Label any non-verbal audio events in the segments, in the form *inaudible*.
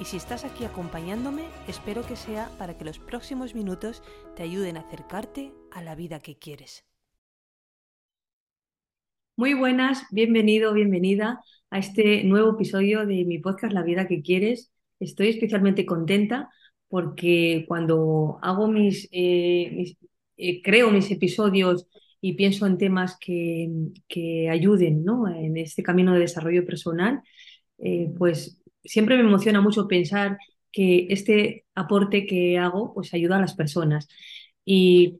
y si estás aquí acompañándome, espero que sea para que los próximos minutos te ayuden a acercarte a la vida que quieres. Muy buenas, bienvenido, bienvenida a este nuevo episodio de mi podcast La vida que quieres. Estoy especialmente contenta porque cuando hago mis, eh, eh, creo mis episodios y pienso en temas que, que ayuden ¿no? en este camino de desarrollo personal, eh, pues siempre me emociona mucho pensar que este aporte que hago pues ayuda a las personas. Y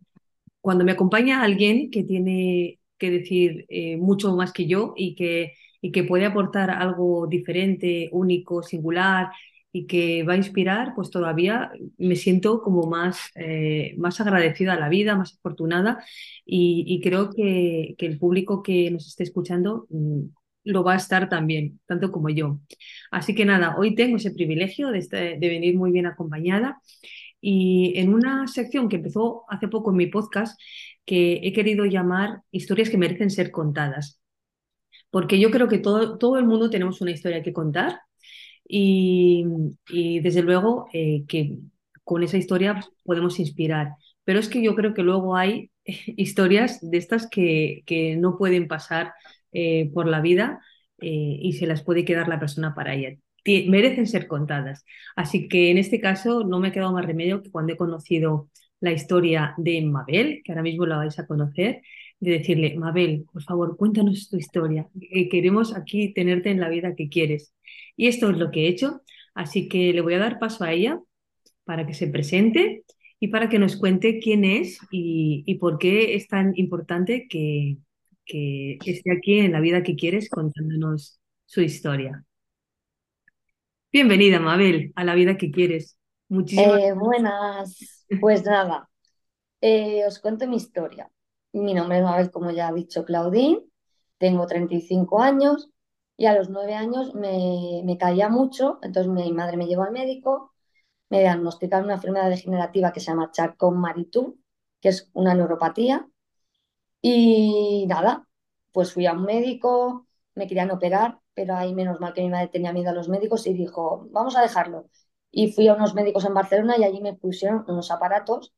cuando me acompaña alguien que tiene que decir eh, mucho más que yo y que, y que puede aportar algo diferente, único, singular y que va a inspirar, pues todavía me siento como más, eh, más agradecida a la vida, más afortunada y, creo que, que, el público que nos esté escuchando mm, lo va a estar también, tanto como yo. Así que nada, hoy tengo ese privilegio de, de venir muy bien acompañada y en una sección que empezó hace poco en mi podcast que he querido llamar historias que merecen ser contadas. Porque yo creo que todo, todo el mundo tenemos una historia que contar y, desde luego eh, que con esa historia podemos inspirar. Pero es que yo creo que luego hay *laughs* historias de estas que, que no pueden pasar eh, por la vida eh, y se las puede quedar la persona para ella. merecen ser contadas. Así que en este caso no me ha quedado más remedio que cuando he conocido la historia de Mabel, que ahora mismo la vais a conocer, de decirle, Mabel, por favor, cuéntanos tu historia. Queremos aquí tenerte en la vida que quieres. Y esto es lo que he hecho. Así que le voy a dar paso a ella para que se presente y para que nos cuente quién es y por qué es tan importante que, que esté aquí en la vida que quieres contándonos su historia. Bienvenida, Mabel, a la vida que quieres. Muchísimas eh, Buenas, pues nada, eh, os cuento mi historia. Mi nombre es Mabel, como ya ha dicho Claudine, tengo 35 años y a los 9 años me, me caía mucho, entonces mi madre me llevó al médico, me diagnosticaron una enfermedad degenerativa que se llama Charcot-Marie-Tooth, que es una neuropatía, y nada, pues fui a un médico, me querían operar, pero ahí menos mal que mi madre tenía miedo a los médicos y dijo, vamos a dejarlo. Y fui a unos médicos en Barcelona y allí me pusieron unos aparatos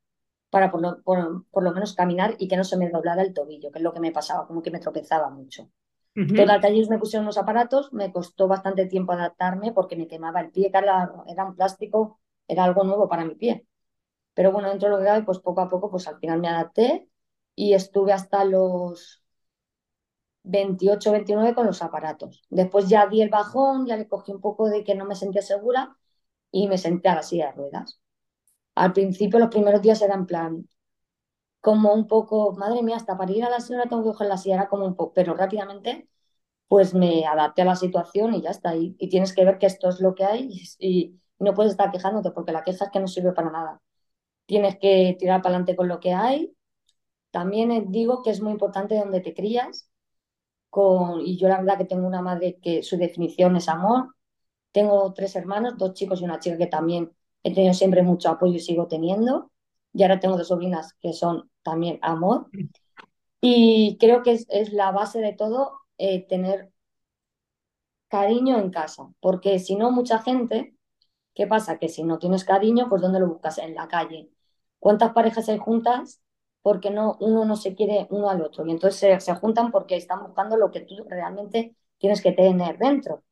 para por lo, por, lo menos caminar y que no se me doblara el tobillo, que es lo que me pasaba, como que me tropezaba mucho. Total, que allí me pusieron unos aparatos, me costó bastante tiempo adaptarme porque me quemaba el pie, que era, era un plástico, era algo nuevo para mi pie. Pero bueno, dentro de lo que cabe, pues poco a poco, pues al final me adapté y estuve hasta los 28, 29 con los aparatos. Después ya di el bajón, ya le cogí un poco de que no me sentía segura y me senté a la silla de ruedas. Al principio, los primeros días eran plan, como un poco, madre mía, hasta para ir a la silla tengo que coger la silla, era como un poco, pero rápidamente pues me adapté a la situación y ya está. Y, y tienes que ver que esto es lo que hay y, y, no puedes estar quejándote porque la queja es que no sirve para nada. Tienes que tirar para adelante con lo que hay también digo que es muy importante donde te crías. Con, y yo la verdad que tengo una madre que su definición es amor. Tengo tres hermanos, dos chicos y una chica que también he tenido siempre mucho apoyo y sigo teniendo. Y ahora tengo dos sobrinas que son también amor. Y creo que es, la base de todo eh, tener cariño en casa, porque si no, mucha gente, ¿qué pasa? Que si no tienes cariño, pues ¿dónde lo buscas? En la calle. ¿Cuántas parejas hay juntas porque no, uno no se quiere uno al otro. Y entonces se, juntan porque están buscando lo que tú realmente tienes que tener dentro.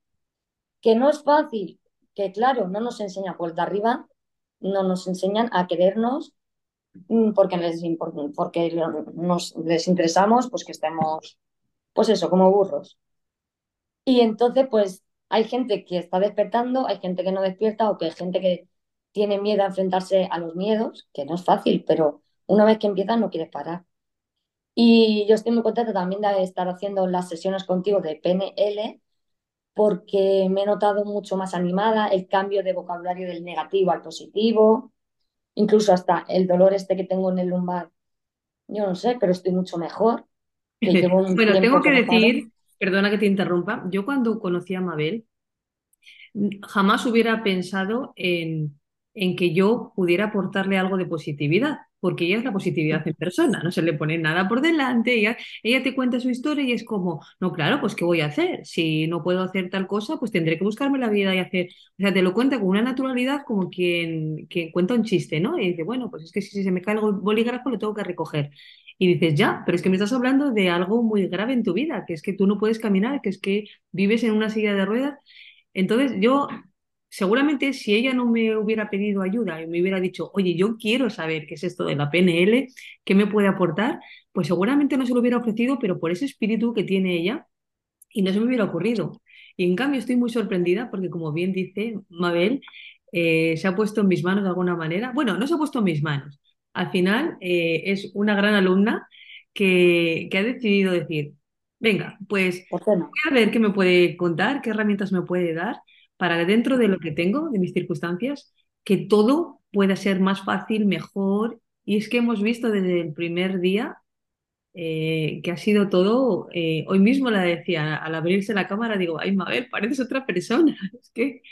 Que no es fácil, que claro, no nos enseñan por de arriba, no nos enseñan a querernos mm, porque les, porque nos les interesamos, pues que estemos, pues eso, como burros. Y entonces, pues hay gente que está despertando, hay gente que no despierta o que hay gente que tiene miedo a enfrentarse a los miedos, que no es fácil, pero una vez que empiezas no quieres parar. Y yo estoy muy contenta también de estar haciendo las sesiones contigo de PNL porque me he notado mucho más animada, el cambio de vocabulario del negativo al positivo incluso hasta el dolor este que tengo en el lumbar, yo no sé, pero estoy mucho mejor, que *laughs* Bueno, tengo que paro. decir, perdona que te interrumpa, yo cuando conocí a Mabel, jamás hubiera pensado en, en que yo pudiera aportarle algo de positividad, porque ella es la positividad en persona, no se le pone nada por delante, ella, ella te cuenta su historia y es como, no, claro, pues ¿qué voy a hacer? Si no puedo hacer tal cosa, pues tendré que buscarme la vida y hacer, o sea, te lo cuenta con una naturalidad como quien, quien cuenta un chiste, ¿no? Y dice, bueno, pues es que si se me cae el bolígrafo lo tengo que recoger. Y dices, ya, pero es que me estás hablando de algo muy grave en tu vida, que es que tú no puedes caminar, que es que vives en una silla de ruedas entonces yo, seguramente si ella no me hubiera pedido ayuda y me hubiera dicho, oye, yo quiero saber qué es esto de la PNL, qué me puede aportar, pues seguramente no se lo hubiera ofrecido, pero por ese espíritu que tiene ella y no se me hubiera ocurrido. Y en cambio estoy muy sorprendida porque, como bien dice Mabel, eh, se ha puesto en mis manos de alguna manera. Bueno, no se ha puesto en mis manos. Al final eh, es una gran alumna que, que ha decidido decir, venga, pues ¿Por qué no? a ver qué me puede contar, qué herramientas me puede dar para dentro de lo que tengo, de mis circunstancias, que todo pueda ser más fácil, mejor. Y es que hemos visto desde el primer día eh, que ha sido todo, eh, hoy mismo la decía, al abrirse la cámara, digo, ay, Mabel, pareces otra persona. *laughs* Es que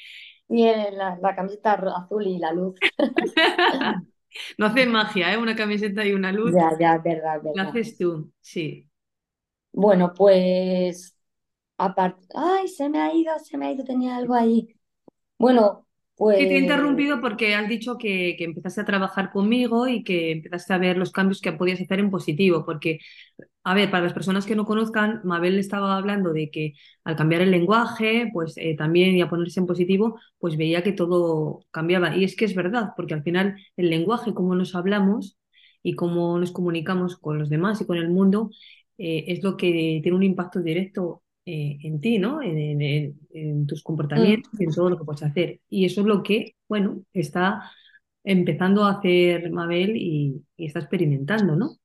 Y la, la camiseta azul y la luz. *laughs* no hace magia, ¿eh? Una camiseta y una luz, Ya, ya, verdad, es la verdad. haces tú, sí. Bueno, pues aparte, ay, se me ha ido, se me ha ido, tenía algo ahí. Bueno, Sí, te he pues interrumpido porque has dicho que, que empezaste a trabajar conmigo y que empezaste a ver los cambios que podías hacer en positivo, porque A ver, para las personas que no conozcan, Mabel estaba hablando de que al cambiar el lenguaje, pues eh, también y a ponerse en positivo, pues veía que todo cambiaba. Y es que es verdad, porque al final el lenguaje, cómo nos hablamos y cómo nos comunicamos con los demás y con el mundo, eh, es lo que tiene un impacto directo eh, en ti, ¿no? En, en- en- en tus mm, comportamientos y en todo lo que puedes hacer. Y eso es lo que, bueno, está empezando a hacer Mabel y, y está experimentando, ¿no?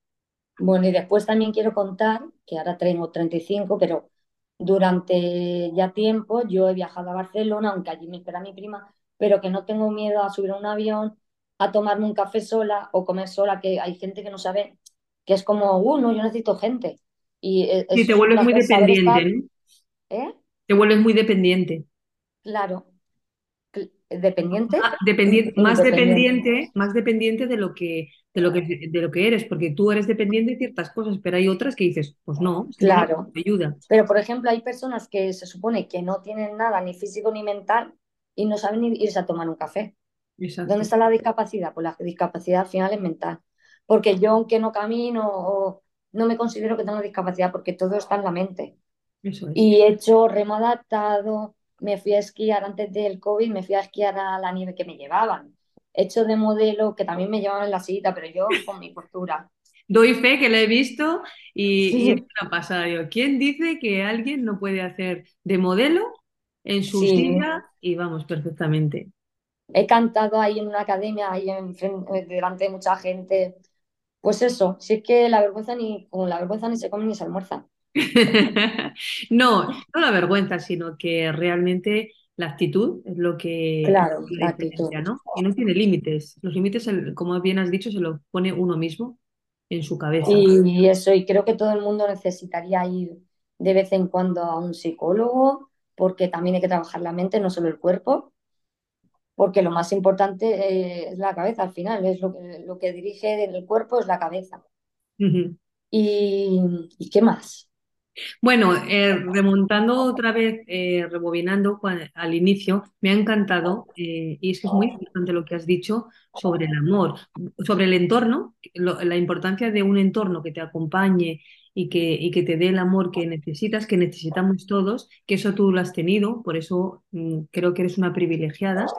bueno, y después también quiero contar que ahora tengo 35, pero durante ya tiempo yo he viajado a Barcelona, aunque allí me espera mi prima, pero que no tengo miedo a subir a un avión, a tomarme un café sola o comer sola, que hay gente que no sabe, que es como, uh, no, yo necesito gente. Y e- Sí, te vuelves muy dependiente, ¿no? ¿Eh? Te vuelves muy dependiente. Claro, cl- dependiente Ah, e dependi- más dependiente, más dependiente de lo que, de lo que, de lo que eres, porque tú eres dependiente de ciertas cosas, pero hay otras que dices, pues no, yo no Claro. necesito ayuda. Pero, por ejemplo, hay personas que se supone que no tienen nada, ni físico ni mental, y no saben ni irse a tomar un café. ¿Dónde está la discapacidad? Pues la discapacidad al final es mental. Porque yo, aunque no camino o no me considero que tengo discapacidad, porque todo está en la mente. Eso es. Y he hecho remo adaptado, me fui a esquiar antes del COVID, me fui a esquiar a la nieve que me llevaban. He hecho de modelo, que también me llevaban en la silla, pero yo con mi postura. Doy fe que la he visto y, y es Sí, una pasada. Digo, ¿quién dice que alguien no puede hacer de modelo en su sí. silla? Y vamos, perfectamente. He cantado ahí en una academia, ahí en, delante de mucha gente. Pues eso, si es que la vergüenza ni, con la vergüenza ni se come ni se almuerza. *laughs* No, no la vergüenza, sino que realmente la actitud es lo que Claro, la actitud. ¿no? Y no tiene límites. Los límites, como bien has dicho, se los pone uno mismo en su cabeza. Y eso, y creo que todo el mundo necesitaría ir de vez en cuando a un psicólogo, porque también hay que trabajar la mente, no solo el cuerpo, porque lo más importante eh, es la cabeza al final, es lo que, lo que dirige el cuerpo es la cabeza. ¿Y, ¿y qué más? Bueno, eh, remontando otra vez, eh, rebobinando al inicio, me ha encantado, eh, y es que es muy importante lo que has dicho sobre el amor, sobre el entorno, lo- la importancia de un entorno que te acompañe y que, y que te dé el amor que necesitas, que necesitamos todos, que eso tú lo has tenido, por eso mm, creo que eres una privilegiada,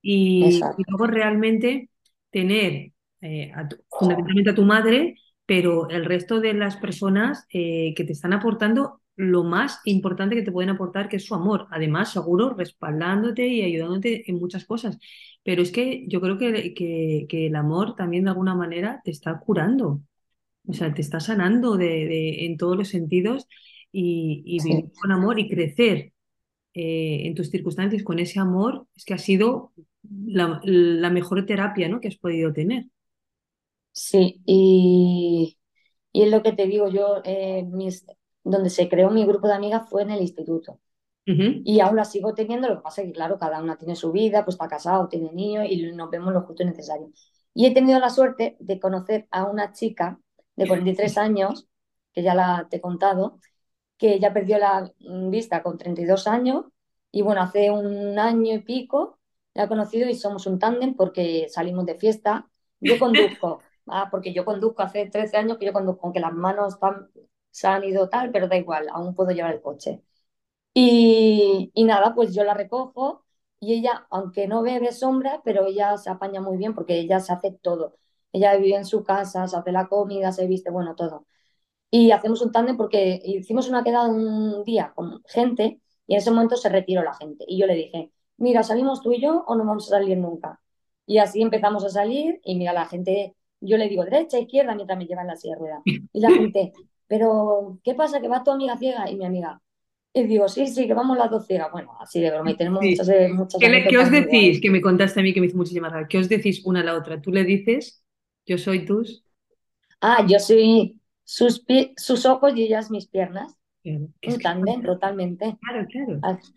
y, y Exacto. luego realmente tener eh, a tu- fundamentalmente a tu madre pero el resto de las personas eh, que te están aportando lo más importante que te pueden aportar, que es su amor. Además, seguro, respaldándote y ayudándote en muchas cosas. Pero es que yo creo que, que- que el amor también de alguna manera te está curando, o sea, te está sanando de, de- en todos los sentidos y, y vivir Sí. con amor y crecer eh, en tus circunstancias con ese amor, es que ha sido la, la mejor terapia, ¿no? que has podido tener. Sí, y, y es lo que te digo, yo, eh, mis, donde se creó mi grupo de amigas fue en el instituto. Ujú. Y aún la sigo teniendo, lo que pasa es que, claro, cada una tiene su vida, pues está casado, tiene niños y nos vemos lo justo y necesario. Y he tenido la suerte de conocer a una chica de 43 años, que ya la te he contado, que ya perdió la vista con 32 años y bueno, hace un año y pico la he conocido y somos un tándem porque salimos de fiesta. Yo *laughs* conduzco, ah, porque yo conduzco hace 13 años que yo conduzco, aunque las manos están, se han ido tal, pero da igual, aún puedo llevar el coche. Y, y nada, pues yo la recojo y ella, aunque no bebe sombra, pero ella se apaña muy bien porque ella se hace todo. Ella vive en su casa, se hace la comida, se viste, bueno, todo. Y hacemos un tándem porque hicimos una quedada un día con gente y en ese momento se retiró la gente. Y yo le dije, mira, ¿salimos tú y yo o no vamos a salir nunca? Y así empezamos a salir y mira, la gente, yo le digo derecha, izquierda, mientras me llevan la silla de ruedas. Y la gente, pero ¿qué pasa? ¿Que va tu amiga ciega? Y mi amiga, y digo, sí, sí, que vamos las dos ciegas. Bueno, así de broma. Y tenemos Sí. muchas, eh, muchas ¿Qué, le- qué os decís? Que me contaste a mí que me hizo muchísima gracia. ¿Qué os decís una a la otra? Tú le dices, yo soy tus. Ah, yo soy sus, sus ojos y ellas mis piernas. Claro, Un tándem, totalmente. claro, claro. As-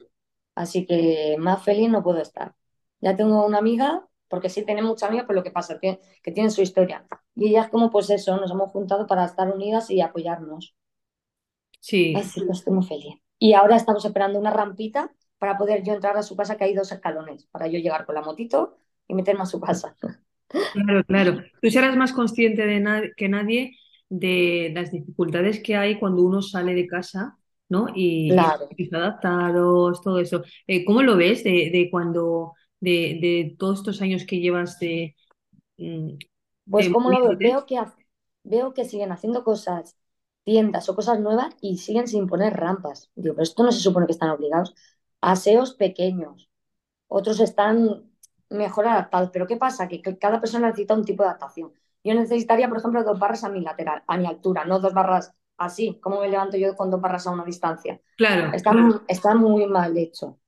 Así que más feliz no puedo estar. Ya tengo una amiga, porque sí tenemos muchas amigas, pero lo que pasa es que, que tienen su historia. Y ellas como pues eso, nos hemos juntado para estar unidas y apoyarnos. Sí, Así que estoy muy feliz. Y ahora estamos esperando una rampita para poder yo entrar a su casa, que hay dos escalones, para yo llegar con la motito y meterme a su casa. claro, claro. Tú serás más consciente de na- que nadie de las dificultades que hay cuando uno sale de casa, ¿no? Y, Claro. y adaptados, todo eso. Eh, ¿cómo lo ves de, de cuando, de, de todos estos años que llevas de, mm, Pues como lo veo, veo que, veo que siguen haciendo cosas, tiendas o cosas nuevas y siguen sin poner rampas. Digo, pero esto no se supone que están obligados. Aseos pequeños, otros están mejor adaptados. Pero ¿qué pasa? Que, cada persona necesita un tipo de adaptación. Yo necesitaría, por ejemplo, dos barras a mi lateral, a mi altura, no dos barras así, como me levanto yo con dos barras a una distancia. Claro, Está, está muy mal hecho.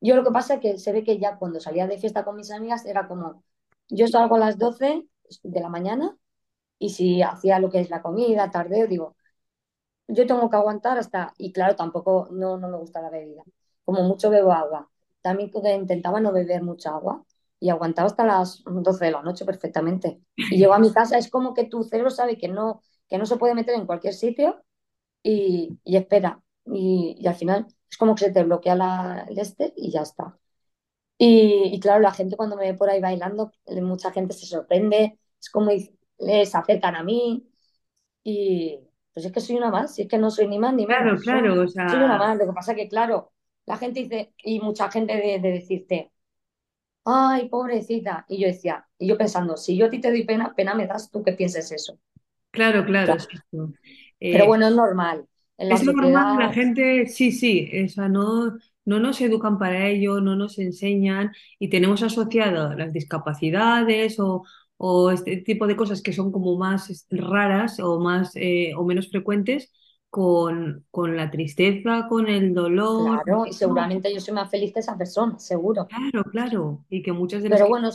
Yo lo que pasa es que se ve que ya cuando salía de fiesta con mis amigas era como, yo salgo a las 12 de la mañana y si hacía lo que es la comida, tardeo, digo, yo tengo que aguantar hasta, y claro, tampoco no, no me gusta la bebida. Como mucho bebo agua. También intentaba no beber mucha agua y aguantaba hasta las 12 de la noche perfectamente. Y llego a mi casa, es como que tu cerebro sabe que no, que no se puede meter en cualquier sitio y, y espera. Y, y al final es como que se te bloquea la, el este y ya está. Y, y claro, la gente cuando me ve por ahí bailando, mucha gente se sorprende, es como les acercan a mí y pues es que soy una más, si es que no soy ni más ni claro, menos, soy, claro. O soy una sea, más. Lo que pasa que, claro, la gente dice, y mucha gente de, de decirte, ay, pobrecita. Y yo decía, y yo pensando, si yo a ti te doy pena, pena me das tú que pienses eso. claro, claro, Claro. Pero Eh, bueno, es normal. En la Es normal, la sociedad, gente, sí, sí, o sea, no, no nos educan para ello, no nos enseñan y tenemos asociado las discapacidades o, o este tipo de cosas que son como más raras o más eh, o menos frecuentes con, con la tristeza, con el dolor. claro, y seguramente yo soy más feliz que esa persona, seguro. claro, claro, y que muchas de las Pero que bueno,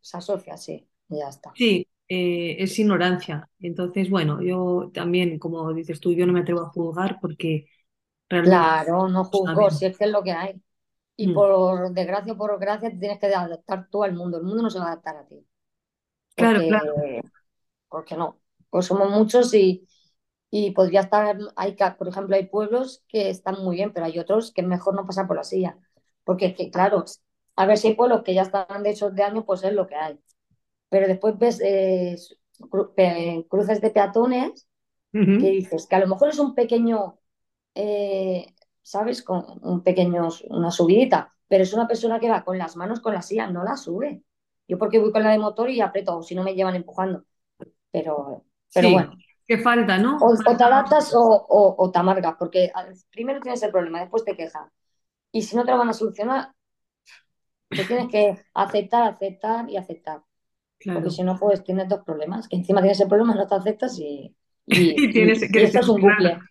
se asocia, sí, ya está. sí, eh, es ignorancia. Entonces, bueno, yo también, como dices tú, yo no me atrevo a juzgar porque realmente Claro, no juzgo, si es que es lo que hay. Y Mm. por desgracia o por gracia te tienes que adaptar tú al mundo. El mundo no se va a adaptar a ti. Claro, Porque, claro. porque no. Pues somos muchos y, y podría estar, hay, por ejemplo, hay pueblos que están muy bien, pero hay otros que es mejor no pasar por la silla. Porque es que, claro, a ver si hay pueblos que ya están de esos de años, pues es lo que hay. Pero después ves eh, cru- pe- cruces de peatones que Ujú. dices que a lo mejor es un pequeño eh, ¿sabes? Con un pequeño, una subidita, pero es una persona que va con las manos con la silla, no la sube. Yo porque voy con la de motor y aprieto, o si no me llevan empujando. Pero, pero Sí, bueno, que falta, o, ¿no? o te Falta, adaptas o, o- o te amargas, porque primero tienes el problema, después te quejas. Y si no te lo van a solucionar, te tienes que aceptar, aceptar y aceptar. Porque si no, pues tienes dos problemas, que encima tienes el problema, no te aceptas y, y, *laughs* Y y, tienes, y quieres esto es un solucionarlo. bucle,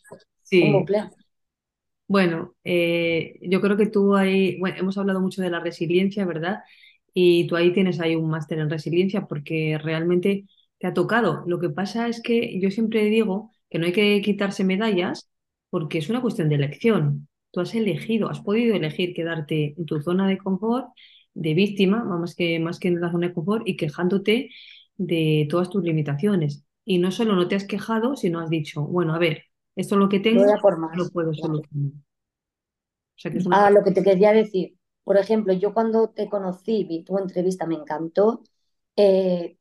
un Sí. bucle. Bueno, eh, yo creo que tú ahí, bueno, hemos hablado mucho de la resiliencia, ¿verdad? y tú ahí tienes ahí un máster en resiliencia porque realmente te ha tocado. Lo que pasa es que yo siempre digo que no hay que quitarse medallas porque es una cuestión de elección. Tú has elegido, has podido elegir quedarte en tu zona de confort, de víctima, más que, más que en la zona de confort, y quejándote de todas tus limitaciones. Y no solo no te has quejado, sino has dicho, bueno, a ver, esto es lo que tengo, Voy a por lo más. puedo Claro. solucionar. O sea que es una... Ah, lo que te quería decir. Por ejemplo, yo cuando te conocí, vi tu entrevista, me encantó eh,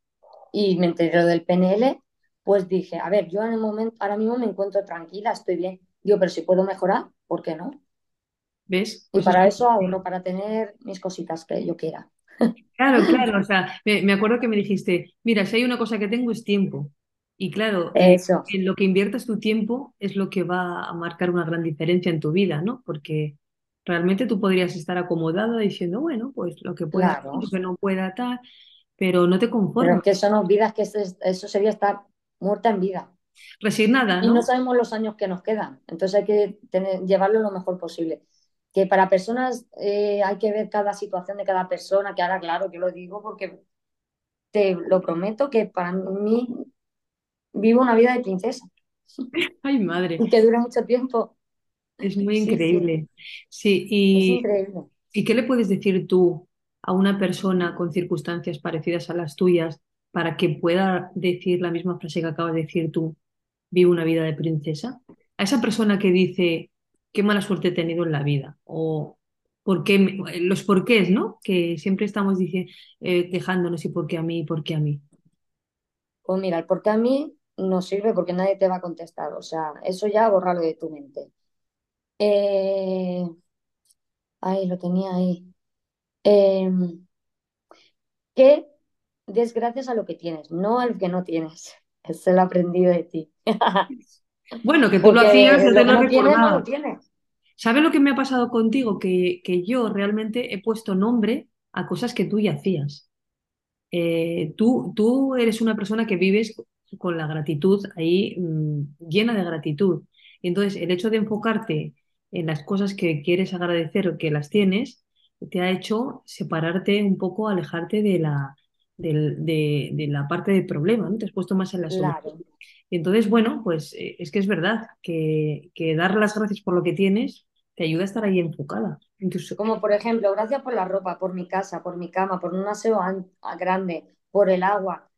y me enteré del PNL, pues dije, a ver, yo en el momento, ahora mismo me encuentro tranquila, estoy bien. Digo, pero si puedo mejorar, ¿por qué no? ¿Ves? Y Pues para eso no para tener mis cositas que yo quiera. Claro, *laughs* claro, o sea, me, me acuerdo que me dijiste, mira, si hay una cosa que tengo es tiempo. Y claro, Eso, en lo que inviertas tu tiempo es lo que va a marcar una gran diferencia en tu vida, ¿no? Porque realmente tú podrías estar acomodada diciendo, bueno, pues lo que pueda, claro. lo que no pueda tal, pero no te Pero es conformas. que eso no olvidas que eso, es- eso sería estar muerta en vida. Resignada, Y no ¿no? sabemos los años que nos quedan. Entonces hay que tener, llevarlo lo mejor posible. Que para personas eh, hay que ver cada situación de cada persona, que ahora, claro, yo lo digo porque te lo prometo que para mí vivo una vida de princesa Ay, madre, y que dura mucho tiempo. es muy Sí, sí, increíble. Sí, es y, increíble. ¿y qué le puedes decir tú a una persona con circunstancias parecidas a las tuyas para que pueda decir la misma frase que acabas de decir tú? vivo una vida de princesa? A esa persona que dice, qué mala suerte he tenido en la vida, o por qué, los porqués, ¿no? Que siempre estamos dice- eh, quejándonos y por qué a mí, por qué a mí. Pues mira, el porque a mí no sirve porque nadie te va a contestar. O sea, eso ya bórralo de tu mente. Eh, ahí lo tenía ahí. Eh, que des gracias a lo que tienes, no al que no tienes. *laughs* Eso lo he aprendido de ti. *laughs* Bueno, que tú lo hacías, lo que no tienes, no lo tienes. ¿Sabes lo que me ha pasado contigo? Que, que yo realmente he puesto nombre a cosas que tú ya hacías. Eh, tú, tú eres una persona que vives con la gratitud ahí mm, llena de gratitud. Entonces el hecho de enfocarte en las cosas que quieres agradecer o que las tienes, te ha hecho separarte un poco, alejarte de la, de, la parte del problema, ¿no? Te has puesto más en la solución. Entonces, bueno, pues eh, es que es verdad que, que dar las gracias por lo que tienes te ayuda a estar ahí enfocada. Entonces, Como por ejemplo, gracias por la ropa, por mi casa, por mi cama, por un aseo an- grande, por el agua,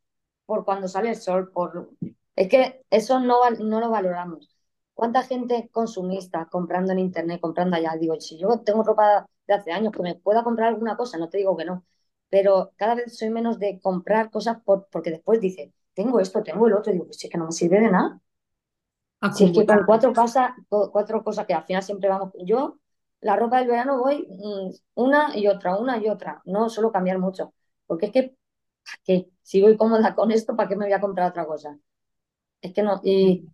por cuando sale el sol, por... Es que eso no, no lo valoramos. ¿Cuánta gente consumista comprando en internet, comprando allá? Digo, si yo tengo ropa de hace años, que me pueda comprar alguna cosa, no te digo que no, pero cada vez soy menos de comprar cosas por, porque después dice, tengo esto, tengo el otro, digo, pues es que no me sirve de nada. Si es que con cuatro cosas, co- cuatro cosas que al final siempre vamos, yo la ropa del verano voy mm, una y otra, una y otra, no suelo cambiar mucho, porque es que, ¿para qué? Si voy cómoda con esto, ¿para qué me voy a comprar otra cosa? Es que no, y,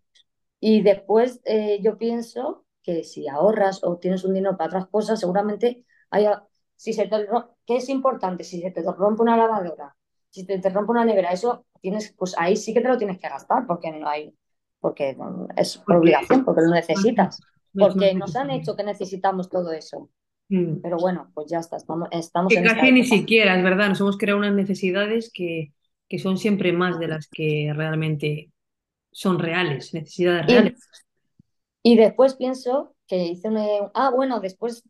y después eh, yo pienso que si ahorras o tienes un dinero para otras cosas, seguramente haya, si se te, ¿qué es importante? Si se te rompe una lavadora, si te, te rompe una nevera, eso tienes, pues ahí sí que te lo tienes que gastar, porque no hay, porque es por obligación, porque lo necesitas, porque nos han hecho que necesitamos todo eso. Mm. Pero bueno, pues ya está, estamos, estamos Que en casi ni época. siquiera, es verdad, nos hemos creado unas necesidades que, que son siempre más de las que realmente son reales, necesidades reales. y después pienso que hice un, ah, bueno, después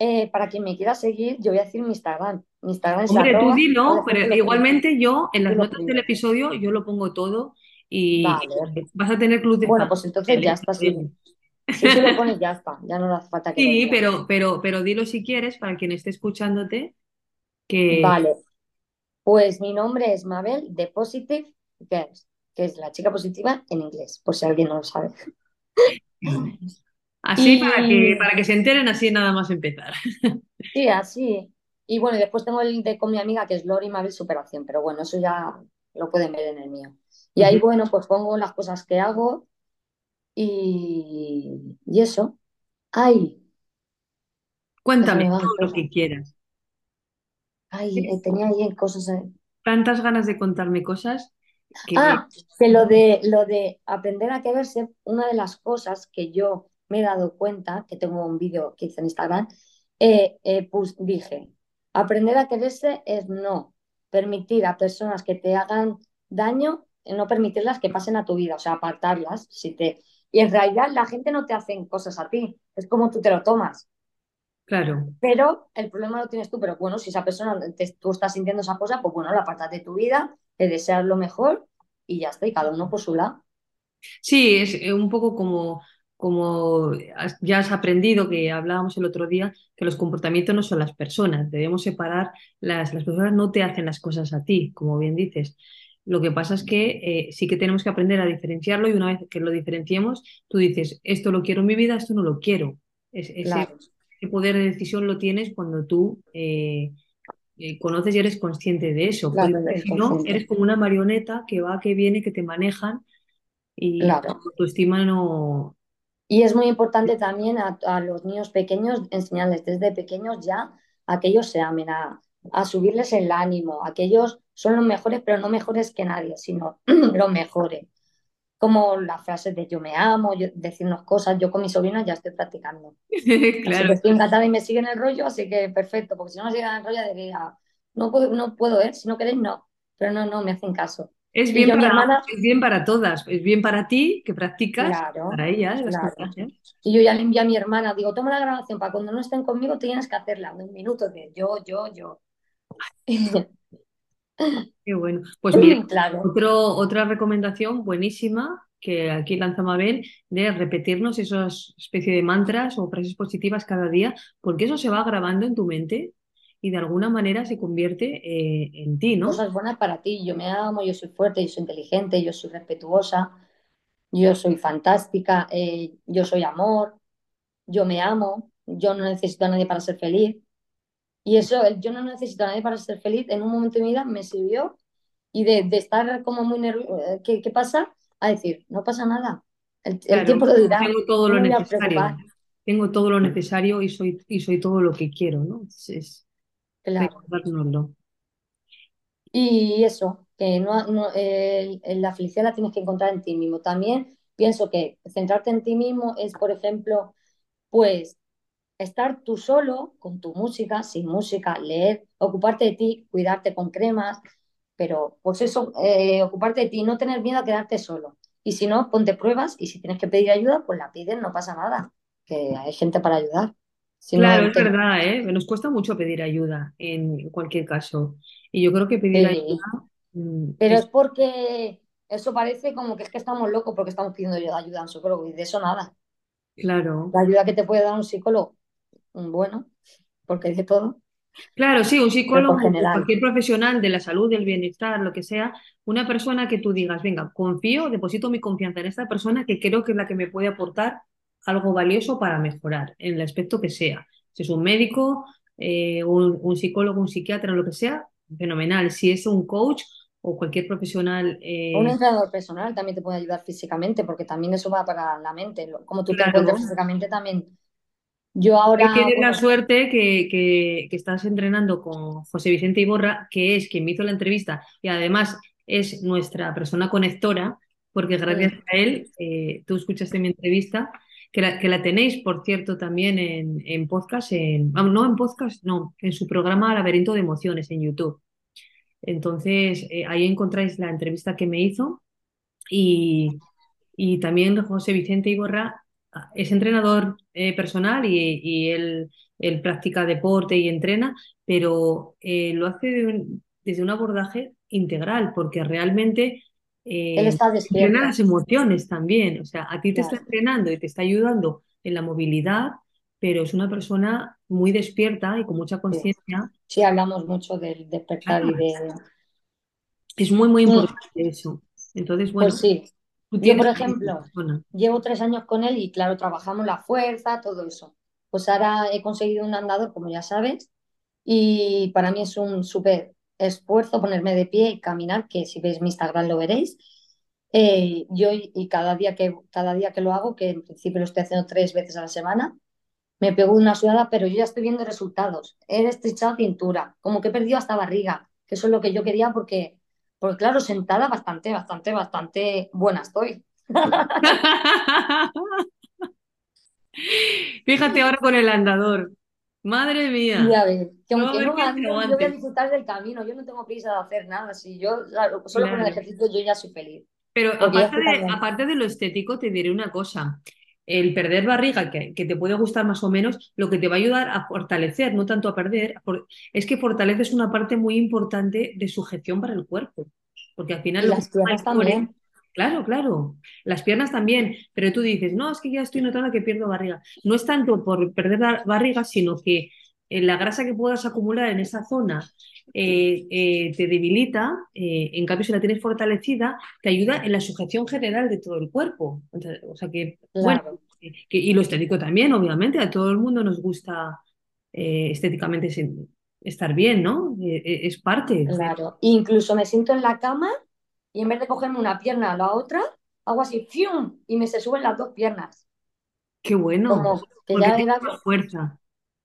Eh, para quien me quiera seguir, yo voy a decir mi Instagram. Mi Instagram es Hombre, tú arroba, o dilo, pero igualmente yo en Tú las notas del episodio yo lo pongo todo y, Vale. vas a tener club de Bueno, fans. pues entonces ya está. Si, si tú lo pones, ya está. Ya no hace falta que Sí, pero, pero, pero dilo si quieres para quien esté escuchándote que Vale. Pues mi nombre es Mabel de Positive Girls, que es la chica positiva en inglés, por si alguien no lo sabe. así para que, para que se enteren así nada más empezar. sí, así. Y bueno, y después tengo el de con mi amiga, que es Lori Mabel Superación, pero bueno, eso ya lo pueden ver en el mío. Y ahí, bueno, pues pongo las cosas que hago y, y eso. Ay, Cuéntame todo lo que quieras. Ay, eh, tenía ahí cosas. eh. tantas ganas de contarme cosas que Ah, que lo de, lo de aprender a quererse, una de las cosas que yo me he dado cuenta, que tengo un vídeo que hice en Instagram, eh, pues dije. Aprender a quererse es no permitir a personas que te hagan daño, no permitirlas que pasen a tu vida, o sea, apartarlas. Si te... Y en realidad la gente no te hace cosas a ti, es como tú te lo tomas. Claro. Pero el problema lo tienes tú, pero bueno, si esa persona, te, tú estás sintiendo esa cosa, pues bueno, la apartas de tu vida, te deseas lo mejor y ya está, y cada uno por su lado. Sí, es eh, un poco como, como ya has aprendido que hablábamos el otro día, que los comportamientos no son las personas, debemos separar, las, las personas no te hacen las cosas a ti, como bien dices. Lo que pasa es que eh, sí que tenemos que aprender a diferenciarlo y una vez que lo diferenciemos, tú dices, esto lo quiero en mi vida, esto no lo quiero. Es- ese, Claro, ese poder de decisión lo tienes cuando tú eh, eh, conoces y eres consciente de eso, claro, eres si no, consciente. eres como una marioneta que va, que viene, que te manejan y tu autoestima no... Y es muy importante también a, a los niños pequeños enseñarles desde pequeños ya a que ellos se amen, a, a subirles el ánimo, a que ellos son los mejores, pero no mejores que nadie, sino *clears throat* los mejores. Como las frases de yo me amo, yo- decirnos cosas, yo con mi sobrina ya estoy practicando. *laughs* Así que Claro, estoy encantada y me siguen el rollo, así que perfecto, porque si no me siguen el rollo diría, no puedo, no puedo, ¿eh? Si no queréis, no. Pero no, no, me hacen caso. Es bien para, hermana, es bien para todas, es bien para ti que practicas, claro, para ellas claro. contagias. Y yo ya le envié a mi hermana, digo, toma la grabación para cuando no estén conmigo tienes que hacerla de un minuto de yo, yo, yo. *laughs* Qué bueno. Pues mira, Claro, otro, otra recomendación buenísima que aquí lanza Mabel de repetirnos esas especie de mantras o frases positivas cada día, porque eso se va grabando en tu mente y de alguna manera se convierte eh, en ti, ¿no? cosas buenas para ti. Yo me amo, yo soy fuerte, yo soy inteligente, yo soy respetuosa, yo soy fantástica, eh, yo soy amor, yo me amo, yo no necesito a nadie para ser feliz. Y eso, el yo no necesito a nadie para ser feliz, en un momento de mi vida me sirvió y de, de estar como muy nerviosa, ¿qué, qué pasa? A decir, no pasa nada, el, el Claro, tiempo lo dirá, tengo todo no lo necesario, tengo todo lo necesario y soy, y soy todo lo que quiero, ¿no? Es, es claro. recordárnoslo. Y eso, que no, no, el- el- la felicidad la tienes que encontrar en ti mismo. También pienso que centrarte en ti mismo es, por ejemplo, pues estar tú solo con tu música, sin música, leer, ocuparte de ti, cuidarte con cremas, pero pues eso, eh, ocuparte de ti, no tener miedo a quedarte solo. Y si no, ponte pruebas y si tienes que pedir ayuda, pues la pides, no pasa nada, que hay gente para ayudar. Si Claro, no es te... verdad, ¿eh? Nos cuesta mucho pedir ayuda en cualquier caso. Y yo creo que pedir Sí, ayuda mm, pero es es porque eso parece como que es que estamos locos porque estamos pidiendo ayuda a un psicólogo y de eso nada. claro. La ayuda que te puede dar un psicólogo, mm, bueno, porque hay de todo, Claro, sí, un pero psicólogo o general. cualquier profesional de la salud, del bienestar, lo que sea, una persona que tú digas, venga, confío, deposito mi confianza en esta persona que creo que es la que me puede aportar algo valioso para mejorar, en el aspecto que sea. Si es un médico, eh, un, un psicólogo, un psiquiatra, lo que sea, fenomenal. Si es un coach o cualquier profesional, O un eh, entrenador personal también te puede ayudar físicamente, porque también eso va para la mente. Como tú te encuentres claro, físicamente también. Yo ahora, tienes la bueno, suerte que, que, que estás entrenando con José Vicente Iborra, que es quien me hizo la entrevista y además es nuestra persona conectora, porque gracias mm, a él eh, tú escuchaste mi entrevista, que la, que la tenéis, por cierto, también en, en podcast, en, no en podcast, no, en su programa Laberinto de Emociones en YouTube. Entonces, eh, ahí encontráis la entrevista que me hizo y, y también José Vicente Iborra ah, es entrenador eh, personal y, y él, él practica deporte y entrena, pero eh, lo hace desde un abordaje integral, porque realmente eh, está entrena las emociones también. O sea, a ti te está claro. entrenando y te está ayudando en la movilidad, pero es una persona muy despierta y con mucha Sí, conciencia. Sí, hablamos mucho del despertar y de... es muy, muy Mm, importante eso. Entonces, Pues bueno, sí. tú Yo, por ejemplo, llevo tres años con él y claro, trabajamos la fuerza, todo eso. Pues ahora he conseguido un andador, como ya sabes, y para mí es un súper esfuerzo ponerme de pie y caminar, que si veis mi Instagram lo veréis. Eh, yo y cada día que, cada día que lo hago, que en principio lo estoy haciendo tres veces a la semana, me pego una sudada, pero yo ya estoy viendo resultados. He estrechado cintura, como que he perdido hasta barriga, que eso es lo que yo quería porque, porque claro, sentada bastante, bastante, bastante buena estoy. *laughs* Fíjate ahora con el andador. Madre Y mía. a ver, que No aunque no yo voy a disfrutar del camino, yo no tengo prisa de hacer nada, si yo claro, solo con el ejercicio yo ya soy feliz, Pero aparte de, aparte de lo estético, te diré una cosa. El perder barriga, que, que te puede gustar más o menos, lo que te va a ayudar a fortalecer, no tanto a perder, es que fortaleces una parte muy importante de sujeción para el cuerpo. Porque al final Y lo las piernas también, claro, claro, las piernas también, pero tú dices, no, es que ya estoy notando que pierdo barriga. No es tanto por perder la barriga, sino que eh, la grasa que puedas acumular en esa zona eh, eh, te debilita, eh, en cambio si la tienes fortalecida te ayuda en la sujeción general de todo el cuerpo. Entonces, o sea que, bueno, que- y lo estético también, obviamente, a todo el mundo nos gusta eh, estéticamente estar bien, ¿no? Es parte. claro. Incluso me siento en la cama y en vez de cogerme una pierna a la otra, hago así, ¡fium! y me se suben las dos piernas, Qué bueno, como que porque ya tiene era, más fuerza.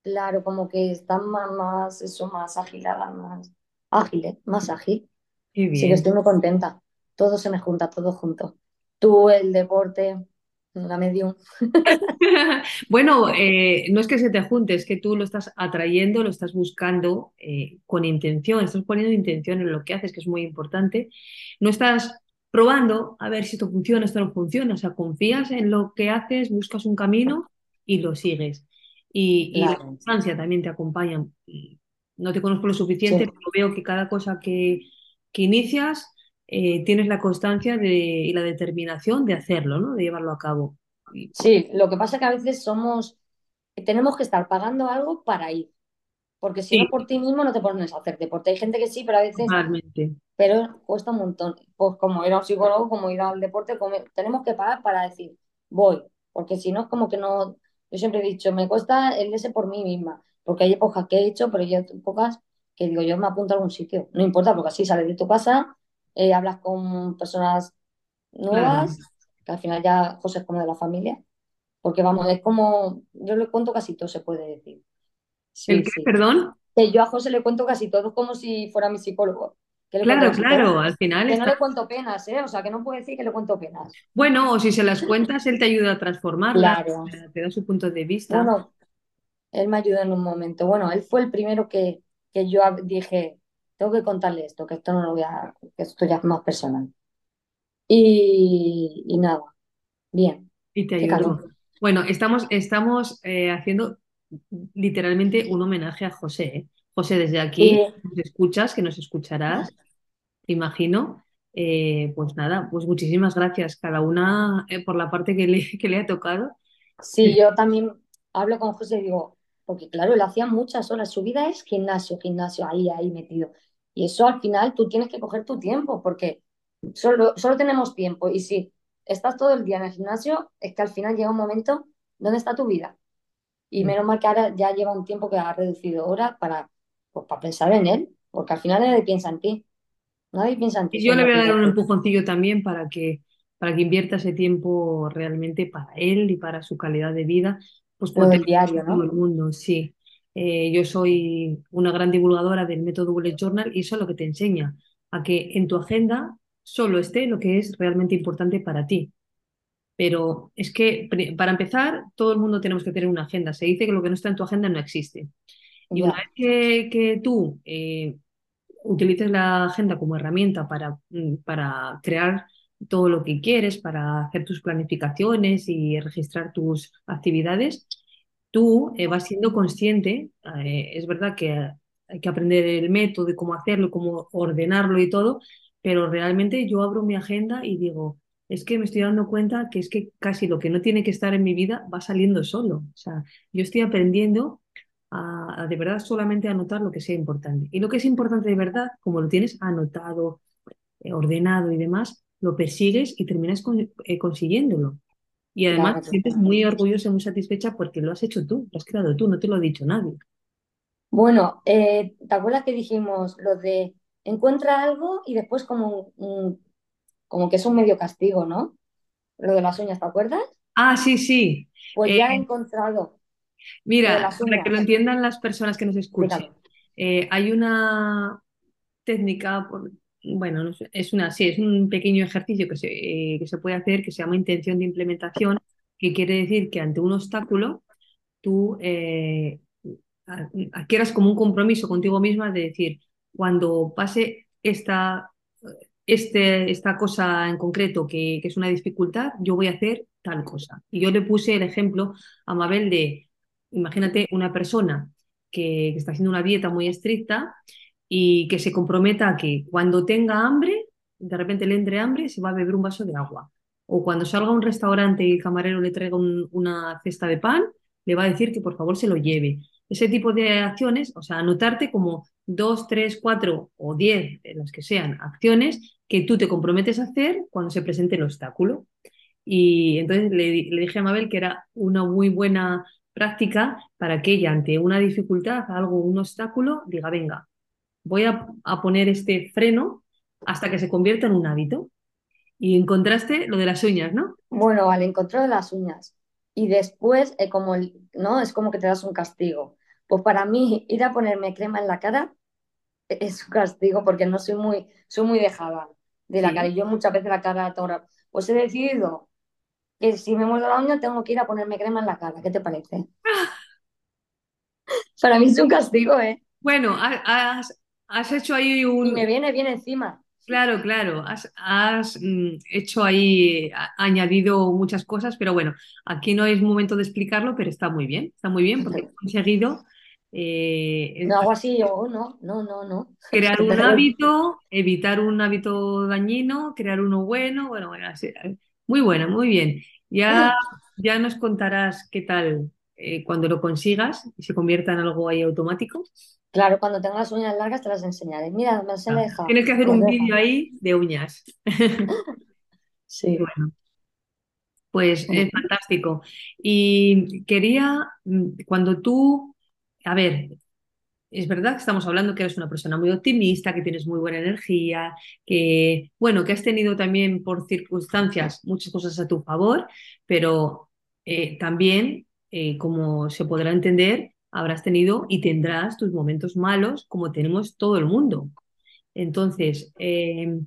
claro, como que están más, más, eso, más agiladas, más ágiles, más ágil. Qué Sí que estoy muy contenta. Todo se me junta, todo junto. Tú, el deporte, la medium. *laughs* Bueno, eh, no es que se te junte, es que tú lo estás atrayendo, lo estás buscando eh, con intención, estás poniendo intención en lo que haces, que es muy importante. No estás probando a ver si esto funciona, esto no funciona, o sea, confías en lo que haces, buscas un camino y lo sigues. Y, y la constancia también te acompaña. Y No te conozco lo sí. suficiente, pero veo que cada cosa que, que inicias eh, tienes la constancia de- y la determinación de hacerlo, ¿no? De llevarlo a cabo. Sí, lo que pasa es que a veces somos, tenemos que estar pagando algo para ir, porque si Sí, no por ti mismo no te pones a hacer deporte. Hay gente que sí, pero a veces, totalmente. pero cuesta un montón. Pues como ir a un psicólogo, como ir al deporte, como- tenemos que pagar para decir, voy, porque si no es como que no, yo siempre he dicho, me cuesta el ese por mí misma, porque hay épocas que he hecho, pero hay épocas que digo, yo me apunto a algún sitio, no importa, porque así sales de tu casa, eh, hablas con personas Claro. nuevas, que al final ya José es como de la familia, porque vamos, es como, yo le cuento casi todo, se puede decir. ¿El Sí, qué? sí. Perdón. Que yo a José le cuento casi todo, como si fuera mi psicólogo, que Claro, claro. Al final Que no está. le cuento penas, ¿eh? O sea, que no puedo decir que le cuento penas. Bueno, o si se las cuentas, él te ayuda a transformarlas, Claro. te da su punto de vista. Bueno, él me ayudó en un momento. Bueno, él fue el primero que, que yo dije, tengo que contarle esto, que esto no lo voy a, que esto ya es más personal. Y, y nada, bien, Y te ayudó. Bueno, estamos, estamos eh, haciendo literalmente un homenaje a José. ¿eh? José, desde aquí, nos escuchas, que nos escucharás, imagino. Eh, pues nada, pues muchísimas gracias, cada una por la parte que le, *laughs* que le ha tocado. sí, yo también hablo con José y digo, porque claro, él hacía muchas horas, su vida es gimnasio, gimnasio, ahí, ahí metido. Y eso al final tú tienes que coger tu tiempo, porque solo, solo tenemos tiempo. Y si estás todo el día en el gimnasio, es que al final llega un momento, ¿dónde está tu vida? Y Mm. menos mal que ahora ya lleva un tiempo que ha reducido horas para, pues, para pensar en él, porque al final nadie piensa en ti, nadie piensa en ti, Y yo le voy a dar un empujoncillo también para que, para que invierta ese tiempo realmente para él y para su calidad de vida, pues del potenciar diario, todo ¿no? el mundo, sí. Eh, yo soy una gran divulgadora del método Bullet Journal y eso es lo que te enseña, a que en tu agenda solo esté lo que es realmente importante para ti. Pero es que, para empezar, todo el mundo tenemos que tener una agenda. Se dice que lo que no está en tu agenda no existe. Y una vez que, que tú eh, utilices la agenda como herramienta para, mm, para crear todo lo que quieres, para hacer tus planificaciones y registrar tus actividades, tú eh, vas siendo consciente. eh, es verdad que hay que aprender el método de cómo hacerlo, cómo ordenarlo y todo, pero realmente yo abro mi agenda y digo, es que me estoy dando cuenta que es que casi lo que no tiene que estar en mi vida va saliendo solo. O sea, yo estoy aprendiendo a, de verdad solamente anotar lo que sea importante. Y lo que es importante de verdad, como lo tienes anotado, eh, ordenado y demás, lo persigues y terminas con- eh, consiguiéndolo. Y además claro, te sientes claro. muy orgullosa y muy satisfecha porque lo has hecho tú, lo has creado tú, no te lo ha dicho nadie. Bueno, eh, ¿te acuerdas que dijimos lo de encuentra algo y después como, un- como que es un medio castigo, ¿no? Lo de las uñas, ¿te acuerdas? Ah, sí, sí. Pues Eh, ya he encontrado mira, para que lo entiendan las personas que nos escuchen, Explícalo. eh, hay una técnica, por- bueno, es una, sí, es un pequeño ejercicio que se, eh, que se puede hacer que se llama intención de implementación, que quiere decir que ante un obstáculo tú eh, adquieras como un compromiso contigo misma de decir, cuando pase esta, este, esta cosa en concreto que, que es una dificultad, yo voy a hacer tal cosa. Y yo le puse el ejemplo a Mabel de, imagínate una persona que, que está haciendo una dieta muy estricta y que se comprometa a que cuando tenga hambre, de repente le entre hambre, se va a beber un vaso de agua. O cuando salga a un restaurante y el camarero le traiga un- una cesta de pan, le va a decir que por favor se lo lleve. Ese tipo de acciones, o sea, anotarte como dos, tres, cuatro o diez, eh, las que sean, acciones que tú te comprometes a hacer cuando se presente el obstáculo. Y entonces le, le dije a Mabel que era una muy buena práctica para que ella, ante una dificultad, algo, un obstáculo, diga, venga, voy a, a poner este freno hasta que se convierta en un hábito. Y encontraste lo de las uñas, ¿no? Bueno, vale, encontré las uñas. Y después, eh, como, el- ¿no? Es como que te das un castigo. Pues para mí, ir a ponerme crema en la cara e- es un castigo porque no soy muy, soy muy dejada de la cara. Y yo muchas veces la cara toda. Pues he decidido que si me muerdo la uña tengo que ir a ponerme crema en la cara. ¿Qué te parece? *laughs* Para mí es un castigo, ¿eh? Bueno, ha- has, has hecho ahí Y me un... viene bien encima. Claro, claro, has, has, mm, hecho ahí, ha- añadido muchas cosas, pero bueno, aquí no es momento de explicarlo, pero está muy bien, está muy bien porque has conseguido eh, No hago así, yo, no, no, no, no. *laughs* Crear un hábito, evitar un hábito dañino, crear uno bueno, bueno, bueno, así- muy buena, muy bien. Ya, ya nos contarás qué tal eh, cuando lo consigas y se convierta en algo ahí automático. Claro, cuando tenga las uñas largas te las enseñaré. Mira, me las he Ah, dejado. Tienes que hacer un dejo. vídeo ahí de uñas. *laughs* Sí. bueno, pues es fantástico. Y quería, mm, cuando tú, a ver, es verdad que estamos hablando que eres una persona muy optimista, que tienes muy buena energía, que, bueno, que has tenido también por circunstancias muchas cosas a tu favor, pero eh, también, eh, como se podrá entender, habrás tenido y tendrás tus momentos malos, como tenemos todo el mundo. Entonces, eh,